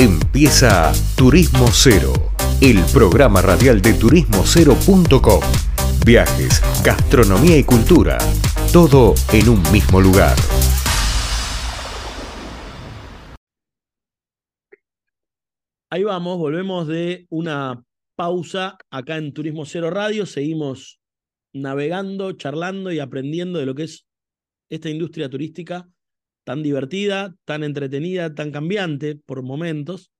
Empieza Turismo Cero, el programa radial de turismocero.com. Viajes, gastronomía y cultura, todo en un mismo lugar. Ahí vamos, volvemos de una pausa acá en Turismo Cero Radio, seguimos navegando, charlando y aprendiendo de lo que es esta industria turística tan divertida, tan entretenida, tan cambiante por momentos.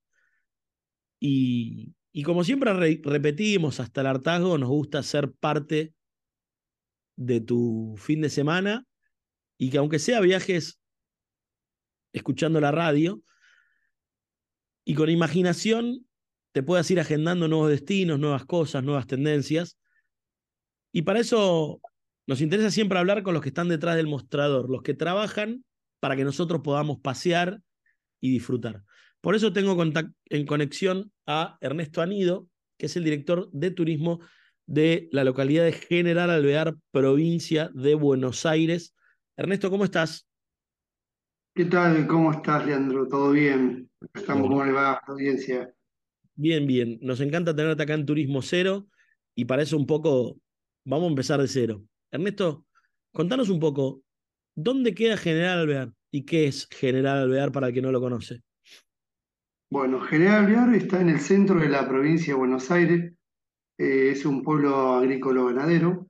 Y, como siempre repetimos hasta el hartazgo, nos gusta ser parte de tu fin de semana y que aunque sea viajes escuchando la radio y con imaginación te puedas ir agendando nuevos destinos, nuevas cosas, nuevas tendencias. Y para eso nos interesa siempre hablar con los que están detrás del mostrador, los que trabajan para que nosotros podamos pasear y disfrutar. Por eso tengo en conexión a Ernesto Anido, que es el director de turismo de la localidad de General Alvear, provincia de Buenos Aires. Ernesto, ¿cómo estás? ¿Qué tal? ¿Cómo estás, Leandro? ¿Todo bien? Estamos, ¿cómo le va la audiencia? Bien, bien. Nos encanta tenerte acá en Turismo Cero y para eso un poco vamos a empezar de cero. Ernesto, contanos un poco, ¿Dónde queda General Alvear? ¿Y qué es General Alvear para el que no lo conoce? Bueno, General Alvear está en el centro de la provincia de Buenos Aires. Eh, es un pueblo agrícola ganadero.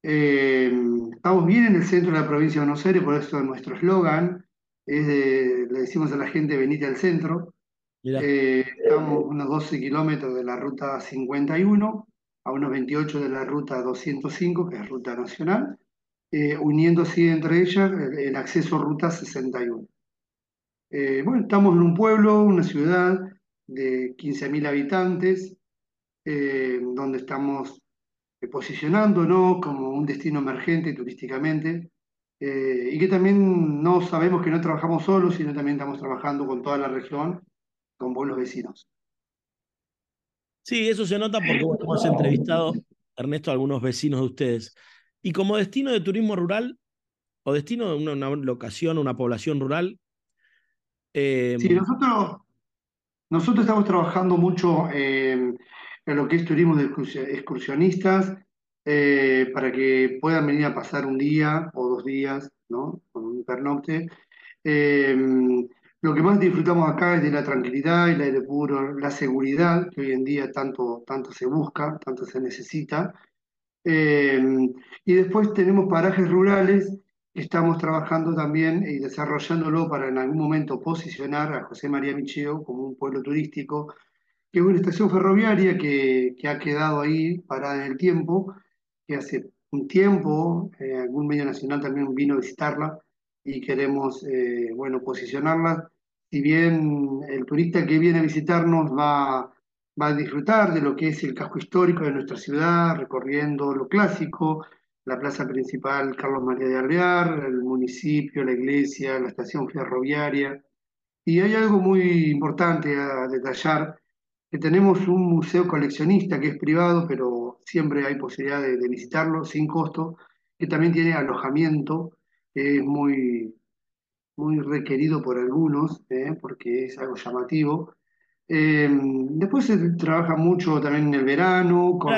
Eh, estamos bien en el centro de la provincia de Buenos Aires, por eso nuestro eslogan es de, le decimos a la gente venite al centro. Eh, estamos unos 12 kilómetros de la ruta 51, a unos 28 de la ruta 205, que es ruta nacional, eh, uniendo así entre ellas el, acceso a Ruta 61. Eh, bueno, estamos en un pueblo, una ciudad de 15.000 habitantes, eh, donde estamos posicionándonos como un destino emergente turísticamente, y que también no sabemos que no trabajamos solos, sino también estamos trabajando con toda la región, con pueblos vecinos. Sí, eso se nota porque hemos entrevistado, Ernesto, a algunos vecinos de ustedes. Y como destino de turismo rural, o destino de una, locación, una población rural. Eh, sí, nosotros, nosotros estamos trabajando mucho en lo que es turismo de excursionistas, eh, para que puedan venir a pasar un día o dos días, ¿no? Con un pernocte. Eh, lo que más disfrutamos acá es de la tranquilidad, el aire puro, la seguridad, que hoy en día tanto, tanto se busca, tanto se necesita. Em, y después tenemos parajes rurales estamos trabajando también y desarrollándolo para en algún momento posicionar a José María Micheo como un pueblo turístico, que es una estación ferroviaria que, que ha quedado ahí parada en el tiempo, que hace un tiempo eh, algún medio nacional también vino a visitarla y queremos, eh, bueno, posicionarla. Si bien el turista que viene a visitarnos va va a disfrutar de lo que es el casco histórico de nuestra ciudad, recorriendo lo clásico, la plaza principal Carlos María de Alvear, el municipio, la iglesia, la estación ferroviaria. Y hay algo muy importante a detallar, que tenemos un museo coleccionista que es privado, pero siempre hay posibilidad de, visitarlo sin costo, que también tiene alojamiento, es muy, muy requerido por algunos, ¿eh? porque es algo llamativo eh, después se trabaja mucho también en el verano. Con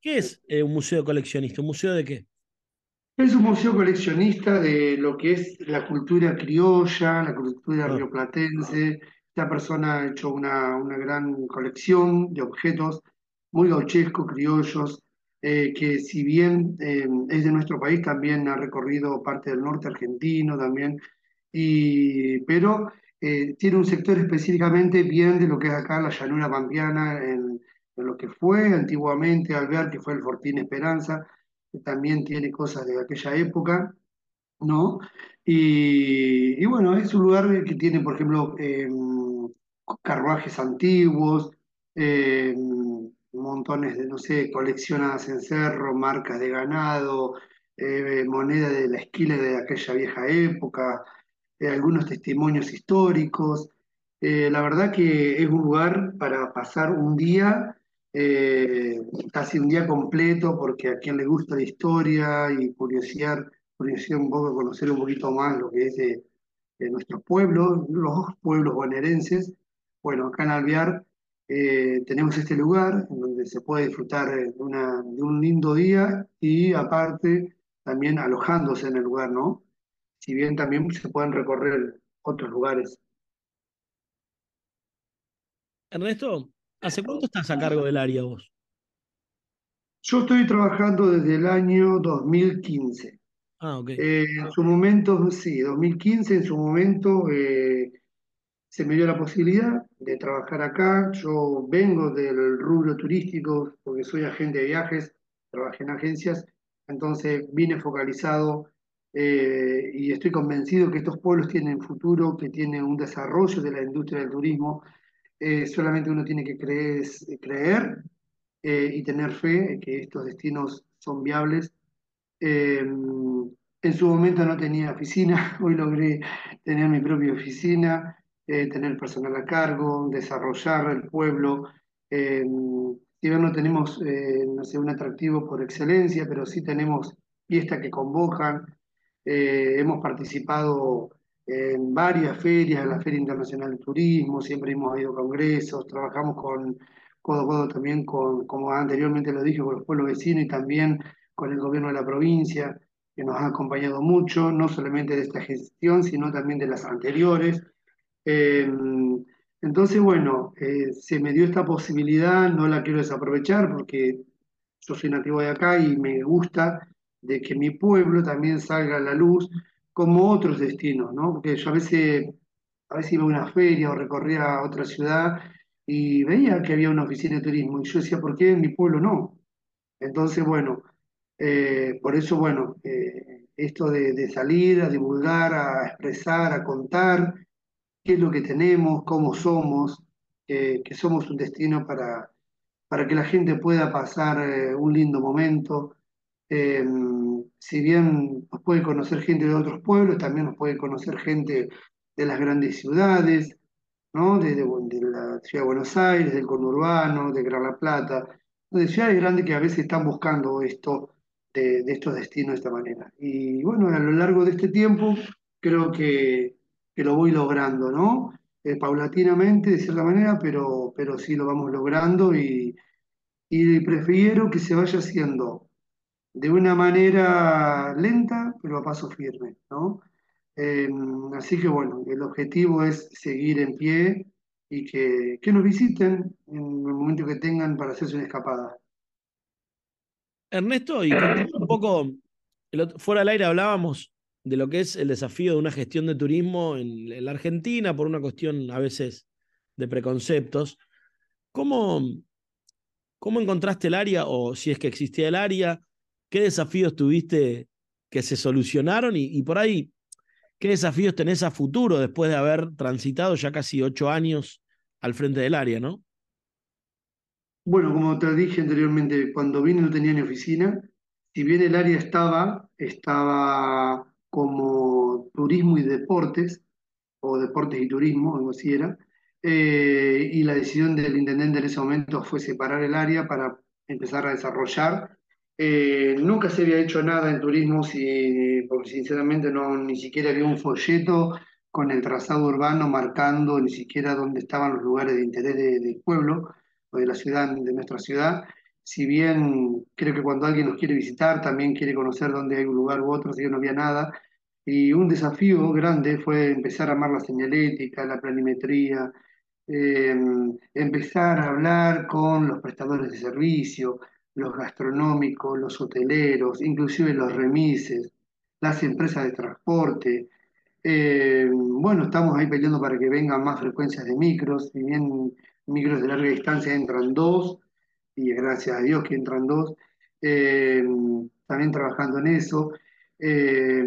¿Qué es eh, un museo coleccionista? ¿Un museo de qué? Es un museo coleccionista de lo que es la cultura criolla, la cultura ah. rioplatense. Esta persona ha hecho una, una gran colección de objetos muy gauchescos, criollos, eh, que si bien es de nuestro país, también ha recorrido parte del norte argentino también, y, pero eh, tiene un sector específicamente bien de lo que es acá la llanura pampeana, en, lo que fue antiguamente Alvear, que fue el Fortín Esperanza, que también tiene cosas de aquella época, ¿no? Y, bueno, es un lugar que tiene, por ejemplo, em, carruajes antiguos, em, montones de, no sé, coleccionadas en cerro, marcas de ganado, eh, moneda de la esquila de aquella vieja época, eh, algunos testimonios históricos. Eh, la verdad que es un lugar para pasar un día, eh, casi un día completo, porque a quien le gusta la historia y curiosidad, curiosidad un poco, conocer un poquito más lo que es de nuestros pueblos, los pueblos bonaerenses. Bueno, acá en Alvear eh, tenemos este lugar en donde se puede disfrutar de, una, de un lindo día y aparte también alojándose en el lugar, ¿no? Si bien también se pueden recorrer otros lugares. Ernesto, ¿hace cuánto estás a cargo del área vos? Yo estoy trabajando desde el año 2015. Ah, ok. Eh, en su momento, sí, 2015, en su momento eh, se me dio la posibilidad de trabajar acá. Yo vengo del rubro turístico porque soy agente de viajes, trabajé en agencias, entonces vine focalizado eh, y estoy convencido que estos pueblos tienen futuro, que tienen un desarrollo de la industria del turismo. solamente uno tiene que creer, creer y tener fe que estos destinos son viables en su momento no tenía oficina, hoy logré tener mi propia oficina, eh, tener personal a cargo, desarrollar el pueblo. Eh, si bien no tenemos eh, no sé, un atractivo por excelencia, pero sí tenemos fiestas que convocan. Hemos participado en varias ferias, la Feria Internacional de Turismo, siempre hemos ido a congresos, trabajamos con codo a codo también con, como anteriormente lo dije, con los pueblos vecinos y también con el gobierno de la provincia que nos ha acompañado mucho, no solamente de esta gestión, sino también de las anteriores. Eh, entonces, bueno, eh, se me dio esta posibilidad, no la quiero desaprovechar porque yo soy nativo de acá y me gusta de que mi pueblo también salga a la luz como otros destinos, ¿no? Porque yo a veces, a veces iba a una feria o recorría otra ciudad y veía que había una oficina de turismo y yo decía, ¿por qué en mi pueblo no? Entonces, bueno, eh, por eso, bueno, eh, esto de, salir a divulgar, a expresar, a contar qué es lo que tenemos, cómo somos, que somos un destino para, para que la gente pueda pasar eh, un lindo momento. Si bien nos puede conocer gente de otros pueblos, también nos puede conocer gente de las grandes ciudades, ¿no? de, de la ciudad de Buenos Aires, del conurbano, de Gran La Plata, de ciudades grandes que a veces están buscando esto de, estos destinos de esta manera. Y bueno, a lo largo de este tiempo creo que, lo voy logrando, ¿no? Eh, paulatinamente, de cierta manera, pero, pero sí lo vamos logrando y, prefiero que se vaya haciendo de una manera lenta, pero a paso firme, ¿no? Eh, así que bueno, el objetivo es seguir en pie y que, que nos visiten en el momento que tengan para hacerse una escapada. Ernesto, y un poco, fuera del aire hablábamos de lo que es el desafío de una gestión de turismo en, la Argentina por una cuestión a veces de preconceptos. ¿Cómo, ¿Cómo encontraste el área o si es que existía el área? ¿Qué desafíos tuviste que se solucionaron y, por ahí qué desafíos tenés a futuro después de haber transitado ya casi ocho años al frente del área, ¿no? Bueno, como te dije anteriormente, cuando vine no tenía ni oficina. Si bien el área estaba, estaba como turismo y deportes, o deportes y turismo, algo así era. Eh, y la decisión del intendente en ese momento fue separar el área para empezar a desarrollar. Eh, nunca se había hecho nada en turismo, si, porque sinceramente no, ni siquiera había un folleto con el trazado urbano marcando ni siquiera dónde estaban los lugares de interés del pueblo de la ciudad, de nuestra ciudad. Si bien creo que cuando alguien nos quiere visitar, también quiere conocer dónde hay un lugar u otro, así que no había nada. Y un desafío grande fue empezar a amar la señalética, la planimetría, em, empezar a hablar con los prestadores de servicio, los gastronómicos, los hoteleros, inclusive los remises, las empresas de transporte. Em, bueno, estamos ahí peleando para que vengan más frecuencias de micros, si bien micros de larga distancia entran dos, y gracias a Dios que entran dos, eh, también trabajando en eso. Eh,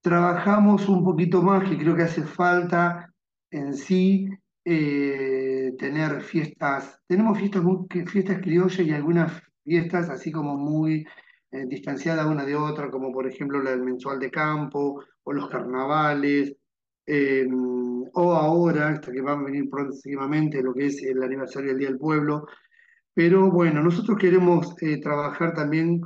trabajamos un poquito más, que creo que hace falta en sí eh, tener fiestas, tenemos fiestas, fiestas criollas y algunas fiestas así como muy distanciadas una de otra, como por ejemplo la del mensual de campo o los carnavales. o ahora, hasta que va a venir próximamente lo que es el aniversario del Día del Pueblo. Pero bueno, nosotros queremos eh, trabajar también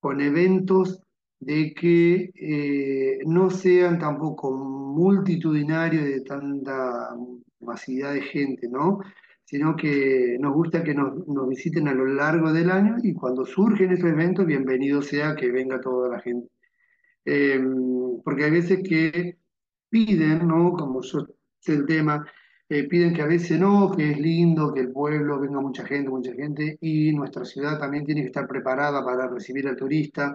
con eventos de que eh, no sean tampoco multitudinarios de tanta masividad de gente, ¿no? Sino que nos gusta que nos, visiten a lo largo del año y cuando surgen esos eventos, bienvenido sea que venga toda la gente. Eh, porque hay veces que piden, ¿no? Como yo sé el tema, eh, piden que a veces no, que es lindo, que el pueblo venga mucha gente, mucha gente, y nuestra ciudad también tiene que estar preparada para recibir al turista,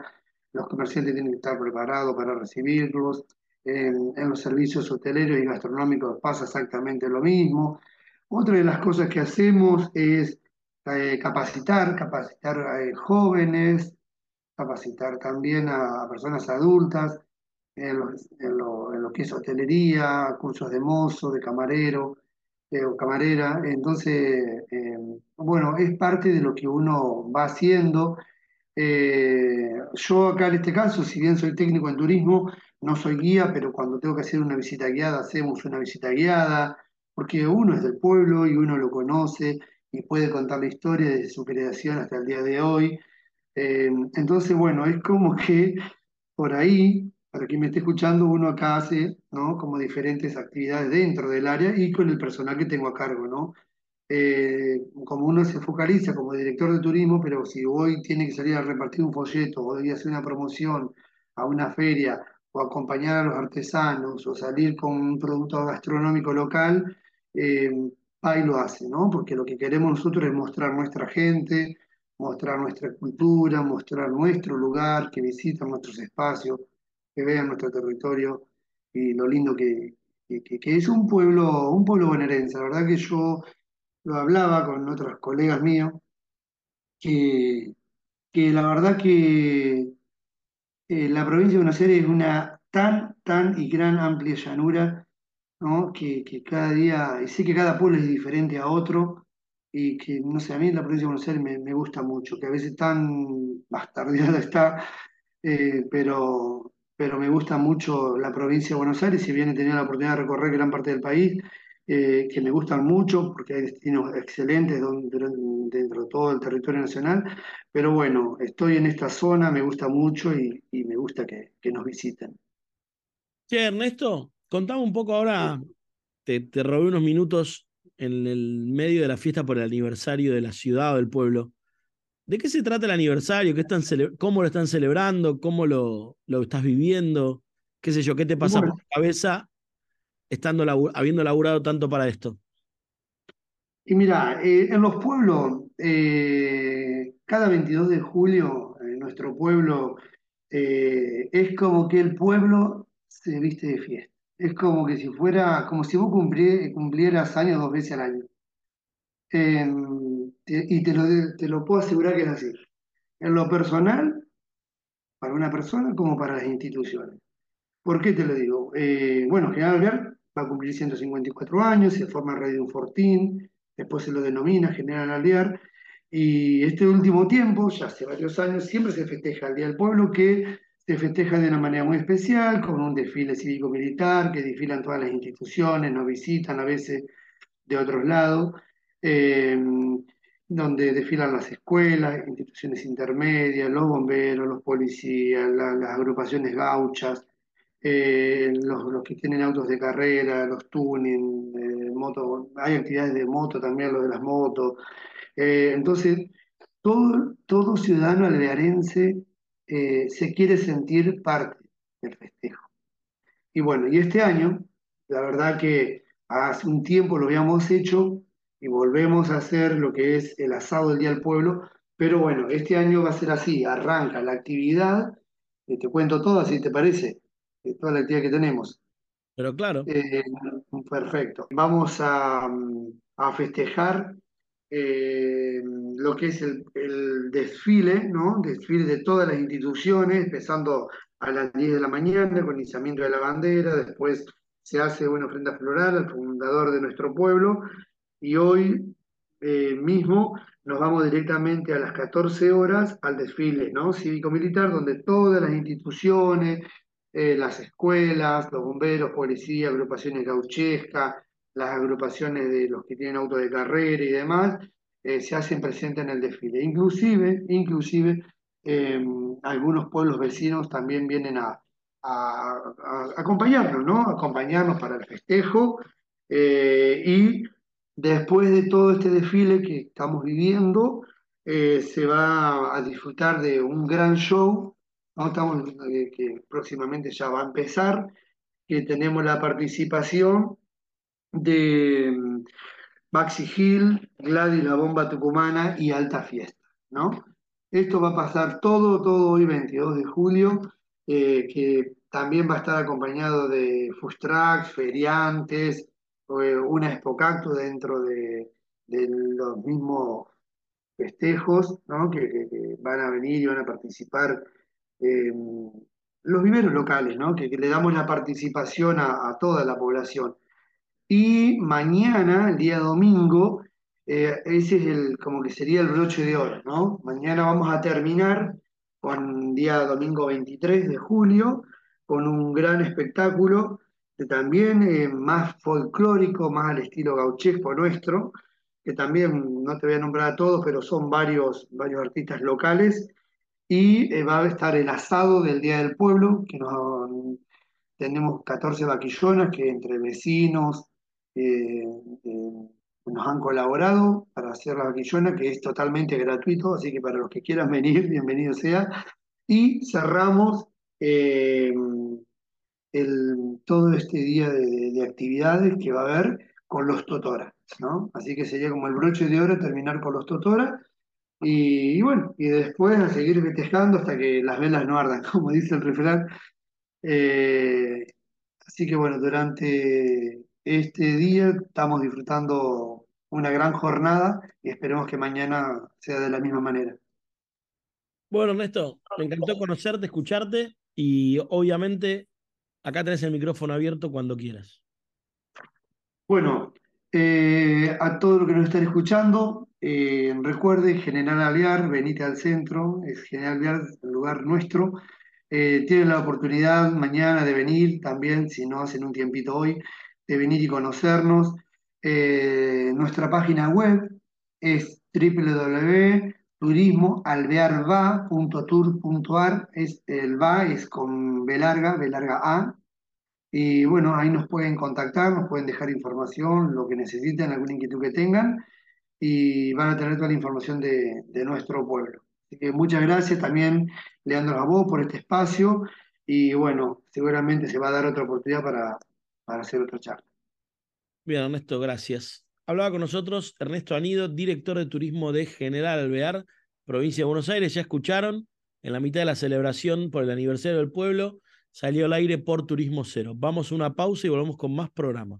los comerciantes tienen que estar preparados para recibirlos, en, en los servicios hoteleros y gastronómicos pasa exactamente lo mismo. Otra de las cosas que hacemos es eh, capacitar, capacitar a eh, jóvenes, capacitar también a, personas adultas en lo, en, lo, que es hotelería, cursos de mozo, de camarero eh, o camarera. Entonces, eh, bueno, es parte de lo que uno va haciendo. Eh, yo acá en este caso, si bien soy técnico en turismo, no soy guía, pero cuando tengo que hacer una visita guiada, hacemos una visita guiada, porque uno es del pueblo y uno lo conoce y puede contar la historia desde su creación hasta el día de hoy. Eh, entonces, bueno, es como que por ahí, para quien me esté escuchando, uno acá hace. Como diferentes actividades dentro del área y con el personal que tengo a cargo, ¿no? Eh, como uno se focaliza como director de turismo, pero si hoy tiene que salir a repartir un folleto, hoy hacer una promoción a una feria, o acompañar a los artesanos, o salir con un producto gastronómico local, eh, ahí lo hace, ¿no? Porque lo que queremos nosotros es mostrar nuestra gente, mostrar nuestra cultura, mostrar nuestro lugar, que visiten nuestros espacios, que vean nuestro territorio y lo lindo que, es un pueblo, un pueblo bonaerense. La verdad que yo lo hablaba con otros colegas míos, que, que la verdad que eh, la provincia de Buenos Aires es una tan, tan y gran amplia llanura, ¿no? que, cada día, y sé que cada pueblo es diferente a otro, y que, no sé, a mí la provincia de Buenos Aires me, me gusta mucho, que a veces tan bastardeada está, eh, pero, pero me gusta mucho la provincia de Buenos Aires, si bien he tenido la oportunidad de recorrer gran parte del país, eh, que me gustan mucho, porque hay destinos excelentes dentro de todo el territorio nacional, pero bueno, estoy en esta zona, me gusta mucho y, y me gusta que, que, nos visiten. Sí, Ernesto, contame un poco ahora, te, te robé unos minutos en el medio de la fiesta por el aniversario de la ciudad o del pueblo. ¿De qué se trata el aniversario? ¿Qué están ¿Cómo lo están celebrando? ¿Cómo lo, lo estás viviendo? ¿Qué sé yo? ¿Qué te pasa por la cabeza estando habiendo laburado tanto para esto? Y mira, eh, en los pueblos, eh, cada 22 de julio, en nuestro pueblo, eh, es como que el pueblo se viste de fiesta es como que si fuera, como si vos cumplieras años dos veces al año. Y te lo, te lo puedo asegurar que es así. En lo personal, para una persona como para las instituciones. ¿Por qué te lo digo? Bueno, General va a cumplir 154 años, se forma Radio Fortín, después se lo denomina General Alvear, y este último tiempo, ya hace varios años, siempre se festeja el Día del Pueblo, que se festeja de una manera muy especial, con un desfile cívico-militar, que desfilan todas las instituciones, nos visitan a veces de otros lados, eh, donde desfilan las escuelas, instituciones intermedias, los bomberos, los policías, las agrupaciones gauchas, eh, los, que tienen autos de carrera, los tuning, eh, moto, hay actividades de moto también, lo de las motos. entonces, todo, todo ciudadano alvearense eh, se quiere sentir parte del festejo. Y bueno, y este año, la verdad que hace un tiempo lo habíamos hecho y volvemos a hacer lo que es el asado del Día del Pueblo, pero bueno, este año va a ser así, arranca la actividad, eh, te cuento todo, si te parece, eh, toda la actividad que tenemos. Pero claro. perfecto. Vamos a, a festejar eh, lo que es el, desfile, ¿no? Desfile de todas las instituciones, empezando a las 10 de la mañana con izamiento de la bandera, después se hace una ofrenda floral al fundador de nuestro pueblo, y hoy eh, mismo nos vamos directamente a las 14 horas al desfile ¿no? cívico-militar, donde todas las instituciones, eh, las escuelas, los bomberos, policía, agrupaciones gauchescas, las agrupaciones de los que tienen auto de carrera y demás, eh, se hacen presentes en el desfile. Inclusive, inclusive em, algunos pueblos vecinos también vienen a, acompañarnos, ¿no? Acompañarnos para el festejo. Eh, y después de todo este desfile que estamos viviendo, eh, se va a disfrutar de un gran show, ¿no? Estamos, eh, que próximamente ya va a empezar, que tenemos la participación de mm, Maxi Hill, Gladys La Bomba Tucumana y Alta Fiesta, ¿no? Esto va a pasar todo, todo hoy 22 de julio, eh, que también va a estar acompañado de Fustrax, feriantes, una Expocacto dentro de, los mismos festejos ¿no? que, van a venir y van a participar eh, los viveros locales, ¿no? que, le damos la participación a, toda la población. Y mañana, el día domingo, eh, ese es el, como que sería el broche de oro. ¿no? Mañana vamos a terminar con día domingo 23 de julio, con un gran espectáculo de también eh, más folclórico, más al estilo gauchesco nuestro, que también no te voy a nombrar a todos, pero son varios, varios artistas locales. Y eh, va a estar el asado del Día del Pueblo, que tenemos 14 vaquillonas que entre vecinos eh, eh, nos han colaborado para hacer la vaquillona, que es totalmente gratuito, así que para los que quieran venir, bienvenido sea. Y cerramos el, todo este día de, de actividades que va a haber con los Totora, ¿no? Así que sería como el broche de oro terminar con los Totora. Y, bueno, y después a seguir festejando hasta que las velas no ardan, como dice el refrán. Eh, así que bueno, durante este día estamos disfrutando una gran jornada y esperemos que mañana sea de la misma manera. Bueno, Ernesto, me encantó conocerte, escucharte y obviamente acá tenés el micrófono abierto cuando quieras. Bueno, eh, a todos los que nos están escuchando, eh, recuerde General Alvear, venite al centro, es General Alvear, el lugar nuestro. Eh, tienen la oportunidad mañana de venir también, si no hacen un tiempito hoy, de venir y conocernos. nuestra página web es www.turismoalvearva.tour.ar, es el va es con B larga, B larga A, y bueno, ahí nos pueden contactar, nos pueden dejar información, lo que necesiten, alguna inquietud que tengan, y van a tener toda la información de, nuestro pueblo. Así que muchas gracias también, Leandro, a vos por este espacio, y bueno, seguramente se va a dar otra oportunidad para, para hacer otra charla. Bien, Ernesto, gracias. Hablaba con nosotros Ernesto Anido, director de turismo de General Alvear, provincia de Buenos Aires. Ya escucharon, en la mitad de la celebración por el aniversario del pueblo, salió al aire por Turismo Cero. Vamos a una pausa y volvemos con más programa.